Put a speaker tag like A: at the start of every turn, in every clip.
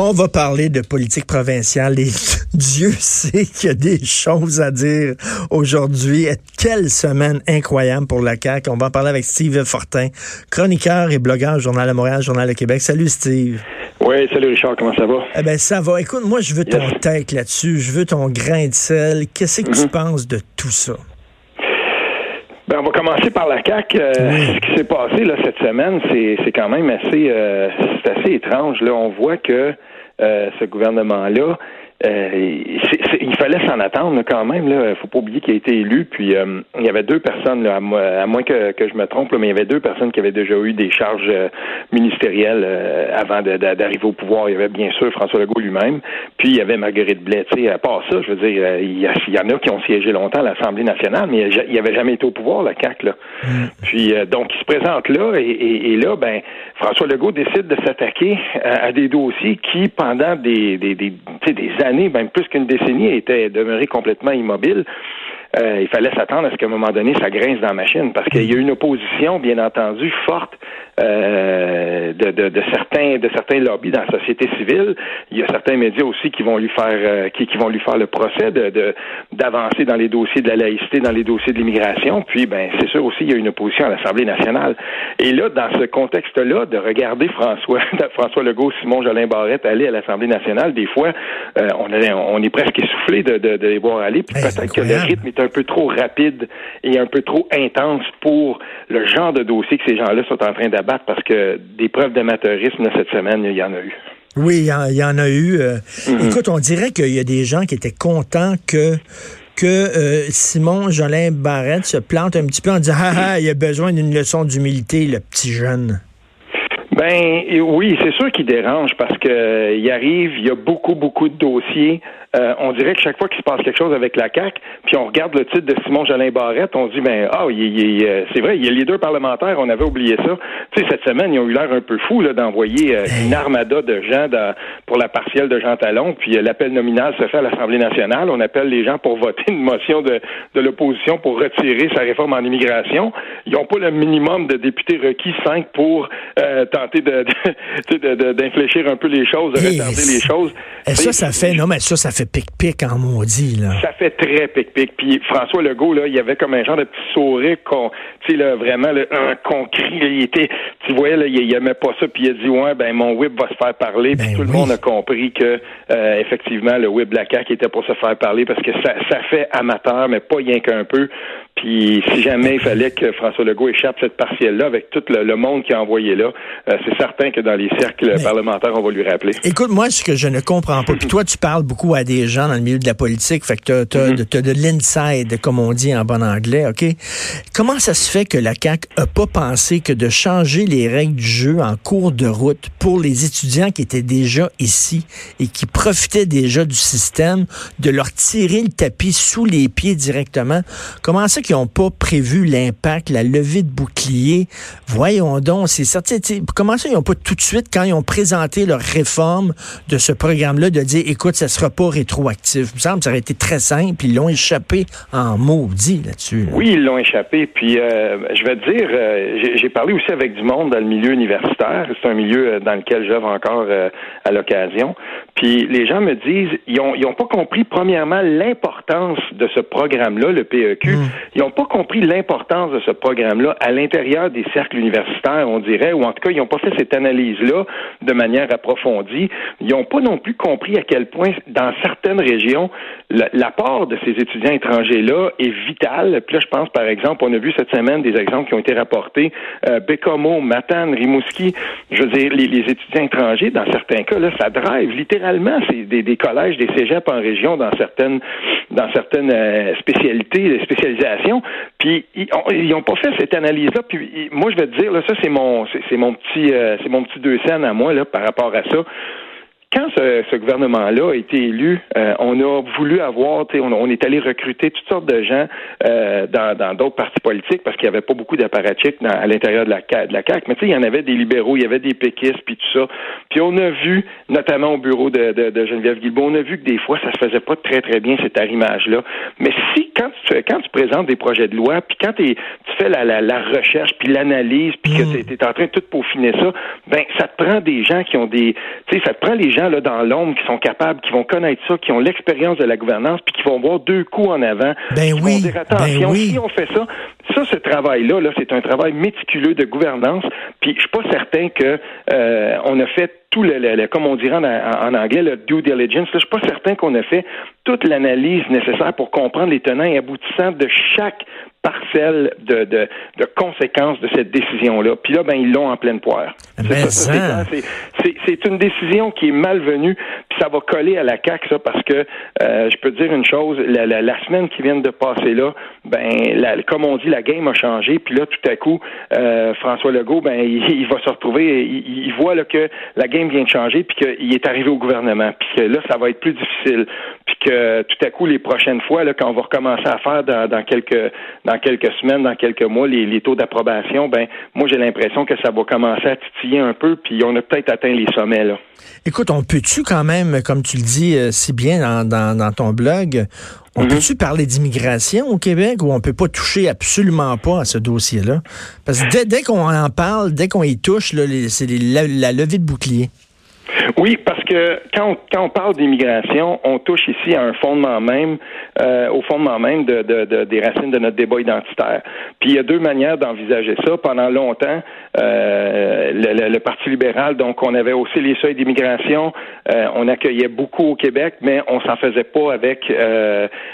A: On va parler de politique provinciale et Dieu sait qu'il y a des choses à dire aujourd'hui. Quelle semaine incroyable pour la CAQ. On va en parler avec Steve Fortin, chroniqueur et blogueur au Journal de Montréal, Journal de Québec. Salut Steve.
B: Oui, salut Richard, comment ça va?
A: Eh ben ça va. Écoute, moi je veux ton
B: Yes.
A: tête là-dessus, je veux ton grain de sel. Qu'est-ce que tu
B: Mhm.
A: penses de tout ça?
B: Ben, on va commencer par la CAQ. Euh, Ce qui s'est passé là, cette semaine, c'est, c'est quand même assez, euh, c'est assez étrange. Là, on voit que euh, ce gouvernement-là, euh, il fallait s'en attendre quand même. Là, faut pas oublier qu'il a été élu. Puis euh, il y avait deux personnes, là, à, mo- à moins que, que je me trompe, là, mais il y avait deux personnes qui avaient déjà eu des charges euh, ministérielles avant d'arriver au pouvoir. Il y avait bien sûr François Legault lui-même. Puis il y avait Marguerite Blais. À part ça, je veux dire, il y, a- il y en a qui ont siégé longtemps à l'Assemblée nationale, mais il n'y avait jamais été au pouvoir, la CAQ. Là. Puis euh, donc, il se présente là, et, et- et là, ben, François Legault décide de s'attaquer à, à des dossiers qui, pendant des, des, des, des années, même plus qu'une décennie, étaient demeurés complètement immobiles. Euh, il fallait s'attendre à ce qu'à un moment donné, ça grince dans la machine, parce qu'il y a une opposition, bien entendu, forte euh, de, de, de certains de certains lobbies dans la société civile. Il y a certains médias aussi qui vont lui faire euh, qui, qui vont lui faire le procès de de- d'avancer dans les dossiers de la laïcité, dans les dossiers de l'immigration. Puis ben c'est sûr aussi il y a une opposition à l'Assemblée nationale. Et là, dans ce contexte-là, de regarder François François Legault, Simon Jolin Barrette aller à l'Assemblée nationale, des fois, euh, on, est, on est presque essoufflé de, de, de les voir aller. Puis
A: Hey,
B: peut-être que le rythme est un peu trop rapide et un peu trop intense pour le genre de dossier que ces gens-là sont en train d'abattre parce que des preuves d'amateurisme cette semaine, il y en a eu.
A: Oui, il y, en- il y en a eu. euh,
B: Mhm.
A: Écoute, on dirait qu'il y a des gens qui étaient contents que que euh, Simon Jolin Barrette se plante un petit peu en disant ah, ah, il a besoin d'une leçon d'humilité, le petit jeune.
B: Ben oui, c'est sûr qu'il dérange parce que euh, il arrive, il y a beaucoup, beaucoup de dossiers. Euh, on dirait que chaque fois qu'il se passe quelque chose avec la CAC, puis on regarde le titre de Simon Jolin Barrette, on se dit ben ah, il, il- euh, c'est vrai, il y a les deux parlementaires, on avait oublié ça. Tu sais, cette semaine, ils ont eu l'air un peu fous là, d'envoyer euh, une armada de gens dans- pour la partielle de Jean Talon, puis l'appel nominal se fait à l'Assemblée nationale. On appelle les gens pour voter une motion de, de l'opposition pour retirer sa réforme en immigration. Ils n'ont pas le minimum de députés requis, cinq, pour euh, tenter de, de- d'infléchir un peu les choses, de retarder les choses.
A: Et ça,
B: Tu sais,
A: ça fait, non, mais ça, ça fait pic-pic en maudit, là.
B: ça fait très pic-pic. Puis François Legault, là, il y avait comme un genre de petit sourire qu'on, tu sais, là, vraiment, là, un là, il était, tu voyais, là, il, il aimait pas ça, puis il a dit, ouais, ben, mon whip va se faire parler, puis
A: Ben
B: tout le monde a compris que, euh, effectivement, le whip de la CAQ était pour se faire parler, parce que ça, ça fait amateur, mais pas rien qu'un peu. Puis si jamais il fallait que François Legault échappe cette partielle-là, avec tout le, le monde qui a envoyé là, euh, c'est certain que dans les cercles
A: Mais-
B: parlementaires, on va lui rappeler.
A: Écoute, moi, ce que je ne comprends pas, puis toi, tu parles beaucoup à des gens dans le milieu de la politique, fait que t'as, t'as,
B: Mhm.
A: de l'inside, comme on dit en bon anglais, OK? Comment ça se fait que la CAQ a pas pensé que de changer les règles du jeu en cours de route pour les étudiants qui étaient déjà ici et qui profitaient déjà du système, de leur tirer le tapis sous les pieds directement? Comment ça qu'ils n'ont pas prévu l'impact, la levée de bouclier? Voyons donc, c'est certain. tu Comment ça, ils n'ont pas tout de suite, quand ils ont présenté leur réforme de ce programme-là, de dire, écoute, ça sera pas rétroactif? Il me semble que ça aurait été très simple, ils l'ont échappé en maudit là-dessus. là.
B: Oui, ils l'ont échappé. Puis, euh, je vais te dire, euh, j'ai- parlé aussi avec du monde dans le milieu universitaire. C'est un milieu euh, dans lequel j'œuvre encore euh, à l'occasion. Puis, les gens me disent, ils ont, ils ont pas compris, premièrement, l'importance de ce programme-là, le PEQ. Ils ont pas compris l'importance de ce programme-là à l'intérieur des cercles universitaires, on dirait, ou en tout cas, ils n'ont pas fait cette analyse-là de manière approfondie. Ils n'ont pas non plus compris à quel point, dans certaines régions, la- l'apport de ces étudiants étrangers-là est vital. Puis là, je pense, par exemple, on a vu cette semaine des exemples qui ont été rapportés. Euh, Bécomo, Matane, Rimouski, je veux dire, les, étudiants étrangers, dans certains cas, là, ça drive littéralement des, des collèges, des cégeps en région dans certaines dans certaines euh, spécialités, spécialisations. Puis ils ont, ils ont pas fait cette analyse-là. Puis moi, je vais te dire, là, ça c'est mon c'est mon petit euh, c'est mon petit deux scènes à moi là par rapport à ça quand ce, gouvernement-là a été élu, euh, on a voulu avoir, on, on est allé recruter toutes sortes de gens euh, dans d'autres partis politiques parce qu'il n'y avait pas beaucoup d'apparatchiks à l'intérieur de la, de la CAQ. Mais tu sais, il y en avait des libéraux, il y avait des péquistes, puis tout ça. Puis on a vu, notamment au bureau de, de, Geneviève Guilbeault, on a vu que des fois, ça se faisait pas très, très bien, cet arrimage-là. Mais si, quand tu, quand tu présentes des projets de loi, puis quand tu fais la, la, la recherche, puis l'analyse, puis que mm. tu es, en train de tout peaufiner ça, ben ça te prend des gens qui ont des... Tu sais, ça te prend les gens là, dans l'ombre qui sont capables, qui vont connaître ça, qui ont l'expérience de la gouvernance, puis qui vont voir deux coups en avant.
A: Ben oui. Vont dire,
B: ben attention, si on fait ça, ça, ce travail-là, là, c'est un travail méticuleux de gouvernance. Puis je suis pas certain que euh, on a fait tout le, comme on dirait en, anglais, le due diligence. je suis pas certain qu'on a fait toute l'analyse nécessaire pour comprendre les tenants et aboutissants de chaque parcelle de, de, de conséquences de cette décision-là. Puis là, ben, ils l'ont en pleine poire. C'est une décision qui est malvenue, puis ça va coller à la CAQ, ça, parce que euh, je peux dire une chose, la, la, la, semaine qui vient de passer là, ben, la, comme on dit, la game a changé, puis là, tout à coup, euh, François Legault, ben, il, va se retrouver, il, il voit là, que la game vient de changer, puis qu'il est arrivé au gouvernement, puis que là, ça va être plus difficile, puis que tout à coup, les prochaines fois, là, quand on va recommencer à faire dans, dans quelques dans quelques semaines, dans quelques mois, les, les taux d'approbation, ben moi j'ai l'impression que ça va commencer à titiller un peu, puis on a peut-être atteint les sommets là.
A: Écoute, on peut-tu quand même, comme tu le dis euh, si bien dans, dans, dans ton blog, on mm-hmm. peut-tu parler d'immigration au Québec ou on peut pas toucher absolument pas à ce dossier-là? Parce que dès, dès qu'on en parle, dès qu'on y touche, c'est la levée de bouclier.
B: Oui, parce que quand on, quand on parle d'immigration, on touche ici à un fondement même, euh, au fondement même de, de, des racines de notre débat identitaire. Puis il y a deux manières d'envisager ça. Pendant longtemps, euh, le, Parti libéral, donc on avait aussi les seuils d'immigration, euh, on accueillait beaucoup au Québec, mais on s'en faisait pas avec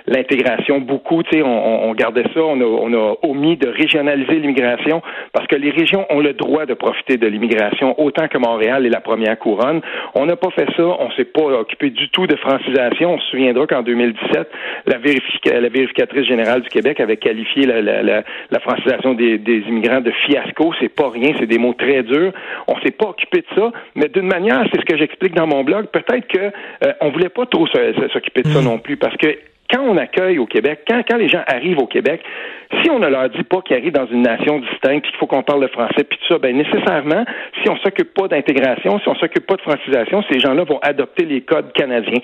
B: l'intégration beaucoup. Tu sais, on, on, gardait ça, on a, on a omis de régionaliser l'immigration parce que les régions ont le droit de profiter de l'immigration autant que Montréal est la première couronne. On n'a pas fait ça, on s'est pas occupé du tout de francisation. On se souviendra qu'en 2017, la, vérificatrice générale du Québec avait qualifié la francisation des, des, immigrants de fiasco. C'est pas rien, c'est des mots très durs. On s'est pas occupé de ça, mais d'une manière, c'est ce que j'explique dans mon blog. Peut-être que euh, on voulait pas trop s'occuper de ça mm. non plus, parce que quand on accueille au Québec, quand, quand les gens arrivent au Québec, si on ne leur dit pas qu'ils arrivent dans une nation distincte, qu'il faut qu'on parle le français, puis tout ça, ben nécessairement, si on s'occupe pas d'intégration, si on s'occupe pas de francisation, ces gens-là vont adopter les codes canadiens.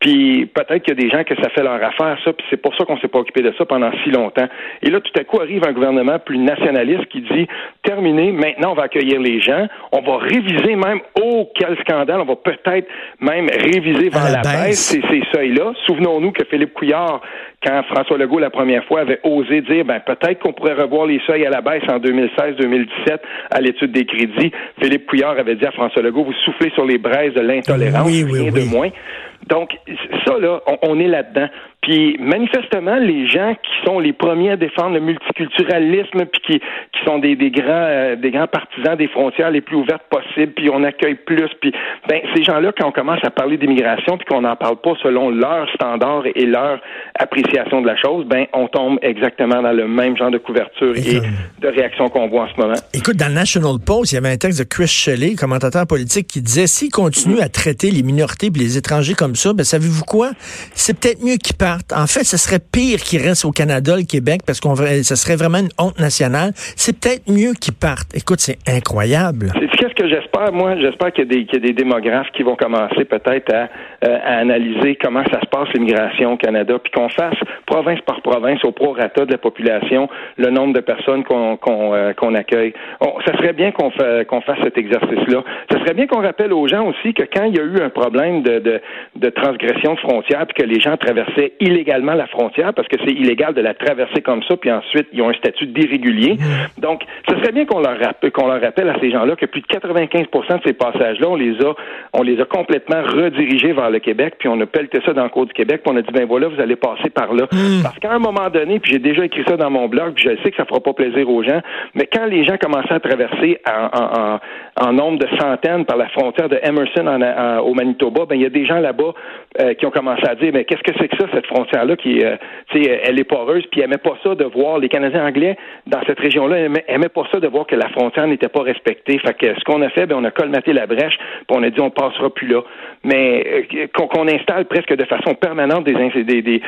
B: Puis peut-être qu'il y a des gens que ça fait leur affaire, ça, puis c'est pour ça qu'on s'est pas occupé de ça pendant si longtemps. Et là, tout à coup, arrive un gouvernement plus nationaliste qui dit terminé, maintenant on va accueillir les gens, on va réviser même, oh, quel scandale, on va peut-être même réviser vers la, baisse ces, ces seuils-là. Souvenons-nous que Philippe Couillard, quand François Legault la première fois avait osé dire ben peut-être qu'on pourrait revoir les seuils à la baisse en 2016-2017 à l'étude des crédits. Philippe Couillard avait dit à François Legault vous soufflez sur les braises de l'intolérance, rien de moins. Donc ça là, on est là-dedans. Puis manifestement, les gens qui sont les premiers à défendre le multiculturalisme, puis qui, qui sont des, des grands euh, des grands partisans des frontières les plus ouvertes possibles, puis on accueille plus, puis ben ces gens-là, quand on commence à parler d'immigration, puis qu'on n'en parle pas selon leurs standards et leur appréciation de la chose, ben on tombe exactement dans le même genre de couverture et, de réaction qu'on voit en ce moment.
A: Écoute, dans le National Post, il y avait un texte de Chris Shelley, commentateur politique, qui disait s'ils continuent à traiter les minorités et les étrangers comme ça, ben savez-vous quoi? C'est peut-être mieux qu'ils parlent en fait, ce serait pire qu'ils restent au Canada, le Québec, parce qu'on ce serait vraiment une honte nationale. C'est peut-être mieux qu'ils partent. Écoute, c'est incroyable.
B: Qu'est-ce que j'espère, moi? J'espère qu'il y, a des démographes qui vont commencer peut-être à, euh, analyser comment ça se passe l'immigration au Canada, puis qu'on fasse province par province, au prorata de la population, le nombre de personnes qu'on euh, accueille. ça serait bien qu'on fasse cet exercice-là. Ça serait bien qu'on rappelle aux gens aussi que quand il y a eu un problème de, de, de transgression de frontières, puis que les gens traversaient illégalement la frontière parce que c'est illégal de la traverser comme ça, puis ensuite ils ont un statut d'irrégulier. Donc, ce serait bien qu'on leur qu'on leur rappelle à ces gens-là que plus de 95% de ces passages-là, on les a, on les a complètement redirigés vers le Québec, puis on a pelleté ça dans le cours du Québec, puis on a dit ben voilà, vous allez passer par Mmh. Parce qu'à un moment donné, puis j'ai déjà écrit ça dans mon blog, puis je sais que ça fera pas plaisir aux gens, mais quand les gens commençaient à traverser en, en, nombre de centaines par la frontière de Emerson au Manitoba, ben il y a des gens là-bas euh, qui ont commencé à dire mais qu'est-ce que c'est que ça cette frontière-là qui, euh, tu sais, elle est poreuse, puis elle aimait pas ça de voir les Canadiens anglais dans cette région-là, aimaient, aimaient pas ça de voir que la frontière n'était pas respectée. Fait que ce qu'on a fait, ben, on a colmaté la brèche, puis on a dit on passera plus là. Mais euh, qu'on installe presque de façon permanente des, des, des, des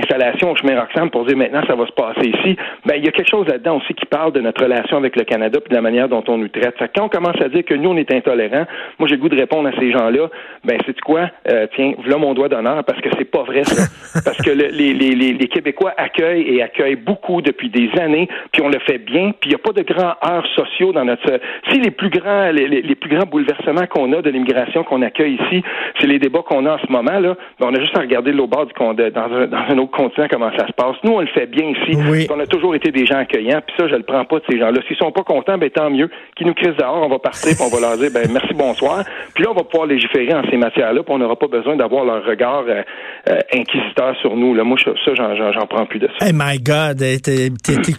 B: installations au chemin Roxham pour dire maintenant ça va se passer ici, ben il y a quelque chose là-dedans aussi qui parle de notre relation avec le Canada puis de la manière dont on nous traite. Fait quand on commence à dire que nous on est intolérants, moi j'ai le goût de répondre à ces gens-là, ben c'est quoi? Euh, Tiens, voilà mon doigt d'honneur parce que c'est pas vrai ça. parce que le, les, les, les, Québécois accueillent et accueillent beaucoup depuis des années, puis on le fait bien, puis il n'y a pas de grands heurts sociaux dans notre. Si les plus grands les, les plus grands bouleversements qu'on a de l'immigration qu'on accueille ici, c'est les débats qu'on a en ce moment là. Ben, on a juste à regarder l'autre bord du dans dans un autre continent comment ça se passe. Nous on le fait bien ici. On a toujours été des gens accueillants, puis ça je le prends pas de ces gens-là. S'ils sont pas contents, ben tant mieux. Qu'ils nous crissent dehors, on va partir, puis on va leur dire ben merci bonsoir. Puis là on va pouvoir légiférer en ces matières-là, puis on n'aura pas besoin d'avoir leur regard euh, euh, inquisiteur sur nous. Là, moi, ça, j'en prends plus de ça.
A: Hey my God,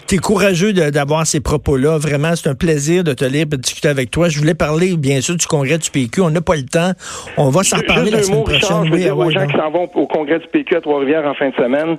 A: t'es courageux d'avoir ces propos-là. Vraiment, c'est un plaisir de te lire et de discuter avec toi. Je voulais parler, bien sûr, du congrès du PQ. On n'a pas le temps. On va s'en reparler la semaine prochaine.
B: je veux dire aux gens qui s'en vont au congrès du PQ à Trois-Rivières en fin de semaine,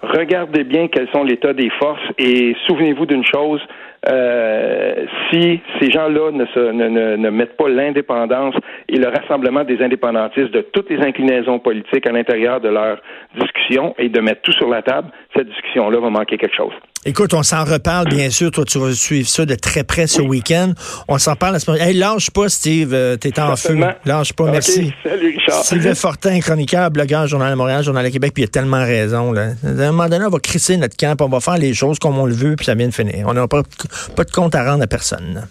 B: regardez bien quels sont l'état des forces et souvenez-vous d'une chose, euh, si ces gens-là ne, ne, ne, mettent pas l'indépendance et le rassemblement des indépendantistes de toutes les inclinaisons politiques à l'intérieur de leur discussion et de mettre tout sur la table, cette discussion-là va manquer quelque chose.
A: Écoute, on s'en reparle, bien sûr. Toi, tu vas suivre ça de très près ce week-end. On s'en parle la semaine Hey, lâche pas, Steve. Euh, t'es en feu. Lâche pas, merci.
B: Salut, Richard.
A: Sylvain Fortin, chroniqueur, blogueur, Journal de Montréal, Journal de Québec, puis il a tellement raison. Là. À un moment donné, on va crisser notre camp, on va faire les choses comme on le veut, puis ça vient de finir. On n'a pas, pas de compte à rendre à personne.